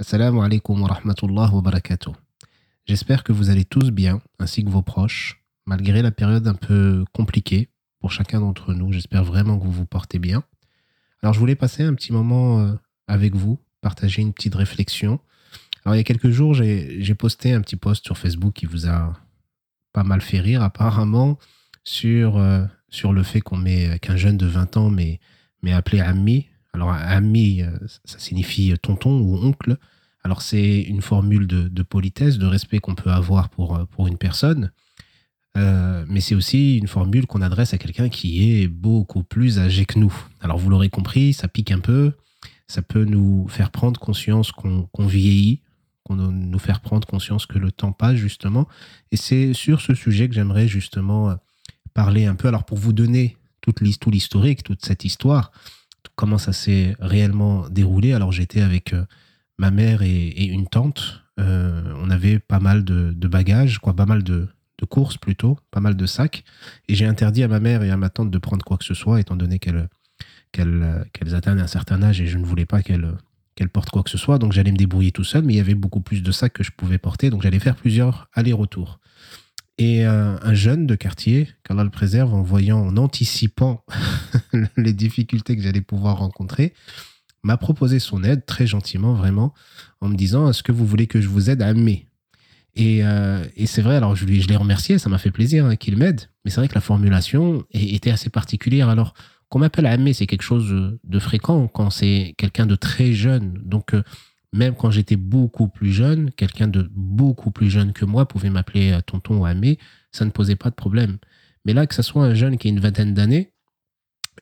Assalamu alaikum wa rahmatullah wa barakatuh. J'espère que vous allez tous bien, ainsi que vos proches, malgré la période un peu compliquée pour chacun d'entre nous. J'espère vraiment que vous vous portez bien. Alors, je voulais passer un petit moment euh, avec vous, partager une petite réflexion. Alors, il y a quelques jours, j'ai posté un petit post sur Facebook qui vous a pas mal fait rire, apparemment, sur, euh, sur le fait qu'on met qu'un jeune de 20 ans m'ait appelé ami. Alors, ami, euh, ça signifie tonton ou oncle. Alors, c'est une formule de, politesse, de respect qu'on peut avoir pour, euh, pour une personne. Euh, mais c'est aussi une formule qu'on adresse à quelqu'un qui est beaucoup plus âgé que nous. Alors, vous l'aurez compris, ça pique un peu. Ça peut nous faire prendre conscience qu'on vieillit, qu'on nous faire prendre conscience que le temps passe, justement. Et c'est sur ce sujet que j'aimerais justement parler un peu. Alors, pour vous donner toute tout l'historique, toute cette histoire, comment ça s'est réellement déroulé. Alors j'étais avec euh, ma mère et, une tante. Euh, on avait pas mal de, bagages, quoi, pas mal de, courses plutôt, pas mal de sacs. Et j'ai interdit à ma mère et à ma tante de prendre quoi que ce soit, étant donné qu'elles qu'elles atteignent un certain âge et je ne voulais pas qu'elles qu'elles portent quoi que ce soit. Donc j'allais me débrouiller tout seul, mais il y avait beaucoup plus de sacs que je pouvais porter. Donc j'allais faire plusieurs allers-retours. Et un jeune de quartier, qu'Allah le préserve, en voyant, en anticipant les difficultés que j'allais pouvoir rencontrer, m'a proposé son aide très gentiment, vraiment, en me disant Est-ce que vous voulez que je vous aide à aimer? Et, euh, c'est vrai, alors je, lui, je l'ai remercié, ça m'a fait plaisir hein, qu'il m'aide, mais c'est vrai que la formulation était assez particulière. Alors, qu'on m'appelle à aimer, c'est quelque chose de fréquent quand c'est quelqu'un de très jeune. Donc, euh, même quand j'étais beaucoup plus jeune, quelqu'un de beaucoup plus jeune que moi pouvait m'appeler euh, tonton ou amé, ça ne posait pas de problème. Mais là, que ce soit un jeune qui a une vingtaine d'années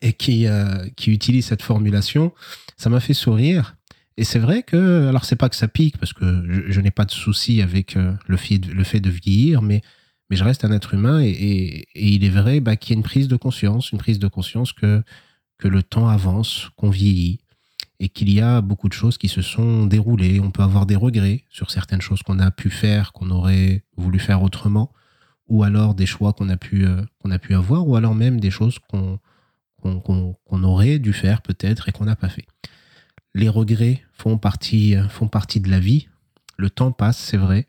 et qui, euh, qui utilise cette formulation, ça m'a fait sourire. Et c'est vrai que, alors c'est pas que ça pique, parce que je, n'ai pas de souci avec euh, le, fait de, vieillir, mais, mais je reste un être humain et, et, il est vrai bah, qu'il y a une prise de conscience, une prise de conscience que, que le temps avance, qu'on vieillit, et qu'il y a beaucoup de choses qui se sont déroulées. On peut avoir des regrets sur certaines choses qu'on a pu faire, qu'on aurait voulu faire autrement, ou alors des choix qu'on a pu euh, qu'on a pu avoir, ou alors même des choses qu'on qu'on aurait dû faire peut-être et qu'on n'a pas fait. Les regrets font partie euh, font partie de la vie. Le temps passe, c'est vrai,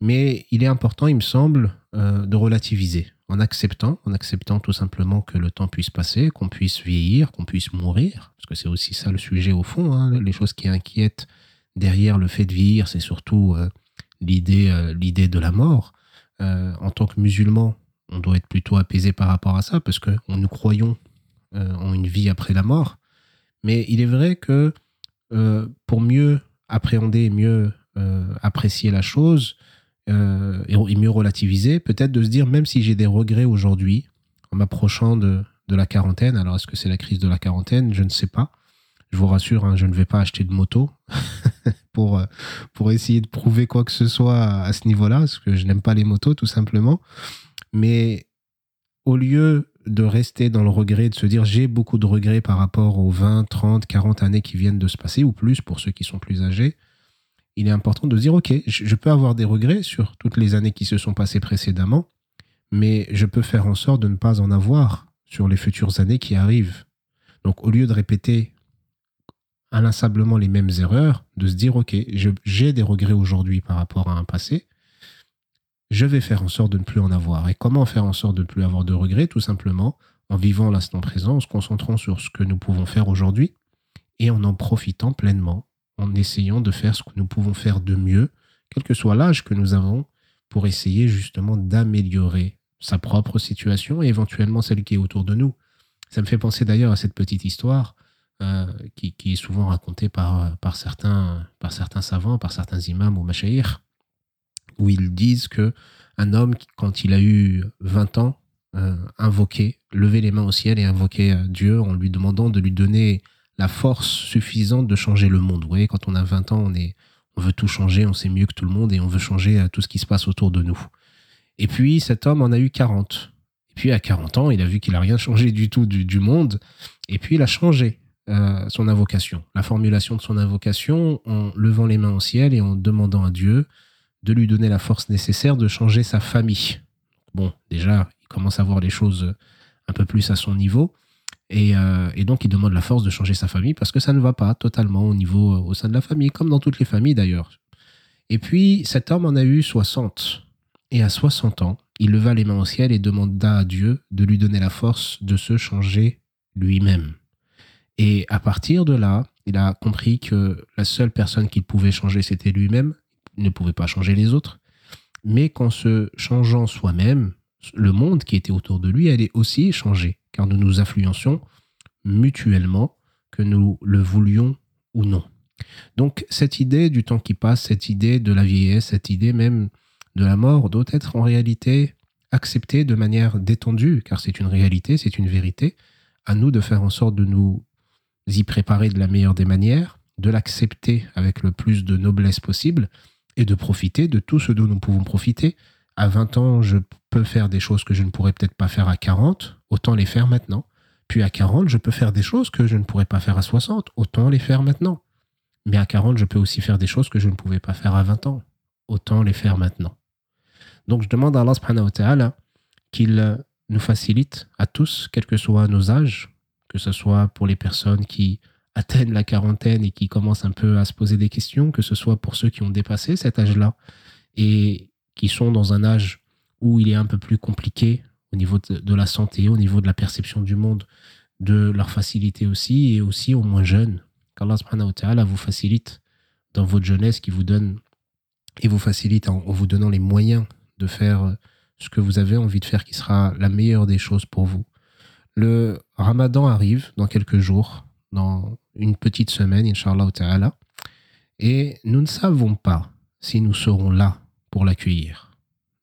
mais il est important, il me semble, euh, de relativiser en acceptant, en acceptant tout simplement que le temps puisse passer, qu'on puisse vieillir, qu'on puisse mourir, parce que c'est aussi ça le sujet au fond. Hein. les choses qui inquiètent derrière le fait de vieillir, c'est surtout euh, l'idée, euh, l'idée de la mort. Euh, en tant que musulman, on doit être plutôt apaisé par rapport à ça, parce que nous croyons en une vie après la mort. Mais il est vrai que pour mieux appréhender, mieux apprécier la chose, euh, et, mieux relativiser, peut-être de se dire, même si j'ai des regrets aujourd'hui, en m'approchant de, de, la quarantaine, alors est-ce que c'est la crise de la quarantaine? Je ne sais pas. Je vous rassure, hein, je ne vais pas acheter de moto pour, euh, pour essayer de prouver quoi que ce soit à ce niveau-là, parce que je n'aime pas les motos, tout simplement. Mais au lieu de rester dans le regret, de se dire j'ai beaucoup de regrets par rapport aux 20, 30, 40 années qui viennent de se passer, ou plus pour ceux qui sont plus âgés, il est important de dire, OK, je peux avoir des regrets sur toutes les années qui se sont passées précédemment, mais je peux faire en sorte de ne pas en avoir sur les futures années qui arrivent. Donc au lieu de répéter inlassablement les mêmes erreurs, de se dire, OK, j'ai des regrets aujourd'hui par rapport à un passé, je vais faire en sorte de ne plus en avoir. Et comment faire en sorte de ne plus avoir de regrets? Tout simplement en vivant l'instant présent, en se concentrant sur ce que nous pouvons faire aujourd'hui et en en profitant pleinement en essayant de faire ce que nous pouvons faire de mieux, quel que soit l'âge que nous avons, pour essayer justement d'améliorer sa propre situation et éventuellement celle qui est autour de nous. Ça me fait penser d'ailleurs à cette petite histoire euh, qui, est souvent racontée par, par, certains, par certains savants, par certains imams ou machaïrs, où ils disent que un homme, quand il a eu 20 ans, euh, invoquait, levait les mains au ciel et invoquait euh, Dieu en lui demandant de lui donner la force suffisante de changer le monde. Vous voyez, quand on a 20 ans, on, est, on veut tout changer, on sait mieux que tout le monde et on veut changer euh, tout ce qui se passe autour de nous. Et puis cet homme en a eu 40. Et puis à 40 ans, il a vu qu'il n'a rien changé du tout du, monde. Et puis il a changé euh, son invocation, la formulation de son invocation en levant les mains au ciel et en demandant à Dieu de lui donner la force nécessaire de changer sa famille. Bon, déjà, il commence à voir les choses un peu plus à son niveau. Euh, et, donc, il demande la force de changer sa famille parce que ça ne va pas totalement au niveau, au sein de la famille, comme dans toutes les familles d'ailleurs. Et puis, cet homme en a eu 60. Et à 60 ans, il leva les mains au ciel et demanda à Dieu de lui donner la force de se changer lui-même. Et à partir de là, il a compris que la seule personne qu'il pouvait changer, c'était lui-même. Il ne pouvait pas changer les autres. Mais qu'en se changeant soi-même, le monde qui était autour de lui allait aussi changer, car nous nous influencions mutuellement, que nous le voulions ou non. Donc cette idée du temps qui passe, cette idée de la vieillesse, cette idée même de la mort doit être en réalité acceptée de manière détendue, car c'est une réalité, c'est une vérité. À nous de faire en sorte de nous y préparer de la meilleure des manières, de l'accepter avec le plus de noblesse possible et de profiter de tout ce dont nous pouvons profiter. À 20 ans, je peux faire des choses que je ne pourrais peut-être pas faire à 40, autant les faire maintenant. Puis à 40, je peux faire des choses que je ne pourrais pas faire à 60, autant les faire maintenant. Mais à 40, je peux aussi faire des choses que je ne pouvais pas faire à 20 ans, autant les faire maintenant. Donc je demande à Allah subhanahu wa qu'il nous facilite à tous, quels que soient nos âges, que ce soit pour les personnes qui atteignent la quarantaine et qui commencent un peu à se poser des questions, que ce soit pour ceux qui ont dépassé cet âge-là qui sont dans un âge où il est un peu plus compliqué au niveau de, la santé, au niveau de la perception du monde, de leur facilité aussi, et aussi aux moins jeunes. Qu'Allah subhanahu wa ta'ala vous facilite dans votre jeunesse, qui vous donne et vous facilite en vous donnant les moyens de faire ce que vous avez envie de faire qui sera la meilleure des choses pour vous. Le ramadan arrive dans quelques jours, dans une petite semaine, Inch'Allah ta'ala, et nous ne savons pas si nous serons là l'accueillir.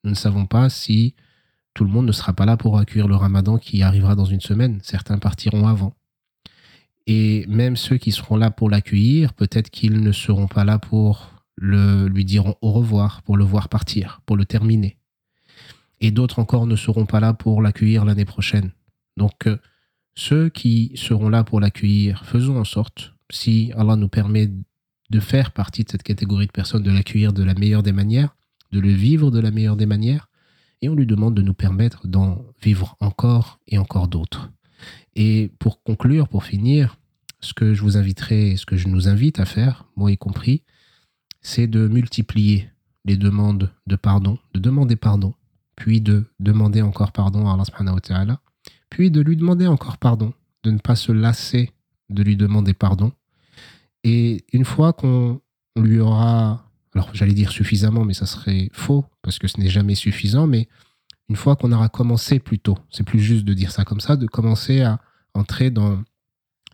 Nous ne savons pas si tout le monde ne sera pas là pour accueillir le ramadan qui arrivera dans une semaine. Certains partiront avant. Et même ceux qui seront là pour l'accueillir, peut-être qu'ils ne seront pas là pour le, lui dire au revoir, pour le voir partir, pour le terminer. Et d'autres encore ne seront pas là pour l'accueillir l'année prochaine. Donc, euh, ceux qui seront là pour l'accueillir, faisons en sorte, si Allah nous permet de faire partie de cette catégorie de personnes, de l'accueillir de la meilleure des manières, de le vivre de la meilleure des manières, et on lui demande de nous permettre d'en vivre encore et encore d'autres. Et pour conclure, pour finir, ce que je vous inviterai, ce que je nous invite à faire, moi y compris, c'est de multiplier les demandes de pardon, de demander pardon, puis de demander encore pardon à Allah subhanahu wa ta'ala, puis de lui demander encore pardon, de ne pas se lasser de lui demander pardon. Et une fois qu'on lui aura, alors j'allais dire suffisamment, mais ça serait faux, parce que ce n'est jamais suffisant, mais une fois qu'on aura commencé plutôt, c'est plus juste de dire ça comme ça, de commencer à entrer dans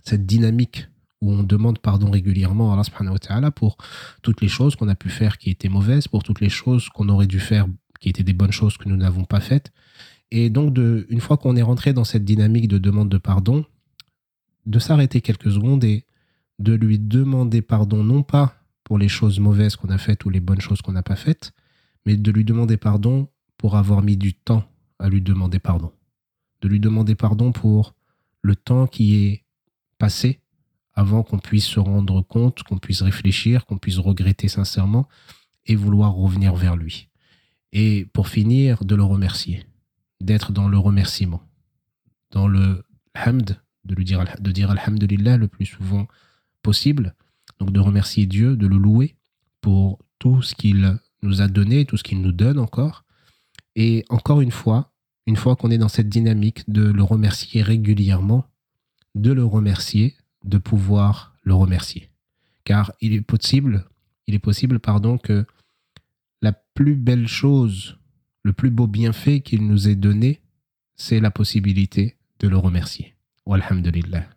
cette dynamique où on demande pardon régulièrement à Allah wa ta'ala pour toutes les choses qu'on a pu faire qui étaient mauvaises, pour toutes les choses qu'on aurait dû faire qui étaient des bonnes choses que nous n'avons pas faites, et donc, de, une fois qu'on est rentré dans cette dynamique de demande de pardon, de s'arrêter quelques secondes et de lui demander pardon, non pas pour les choses mauvaises qu'on a faites ou les bonnes choses qu'on n'a pas faites, mais de lui demander pardon pour avoir mis du temps à lui demander pardon. De lui demander pardon pour le temps qui est passé avant qu'on puisse se rendre compte, qu'on puisse réfléchir, qu'on puisse regretter sincèrement et vouloir revenir vers lui. Et pour finir, de le remercier d'être dans le remerciement, dans le hamd, de, lui dire, de dire alhamdulillah le plus souvent possible, donc de remercier Dieu, de le louer pour tout ce qu'il nous a donné, tout ce qu'il nous donne encore. Et encore une fois, une fois qu'on est dans cette dynamique de le remercier régulièrement, de le remercier, de pouvoir le remercier. Car il est possible, il est possible, pardon, que la plus belle chose le plus beau bienfait qu'il nous ait donné, c'est la possibilité de le remercier. Walhamdulillah.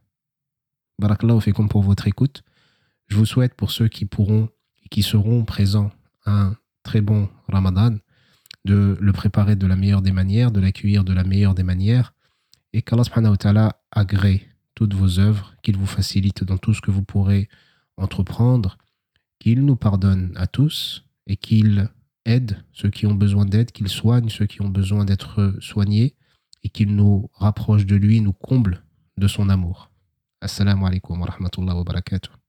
Barakallahu fikum pour votre écoute. Je vous souhaite pour ceux qui pourront et qui seront présents un très bon Ramadan, de le préparer de la meilleure des manières, de l'accueillir de la meilleure des manières, et qu'Allah subhanahu ta'ala agrée toutes vos œuvres, qu'il vous facilite dans tout ce que vous pourrez entreprendre, qu'il nous pardonne à tous et qu'il aide ceux qui ont besoin d'aide, qu'il soigne ceux qui ont besoin d'être soignés et qu'il nous rapproche de lui, nous comble de son amour. Assalamu alaikum wa rahmatullahi wa barakatuh.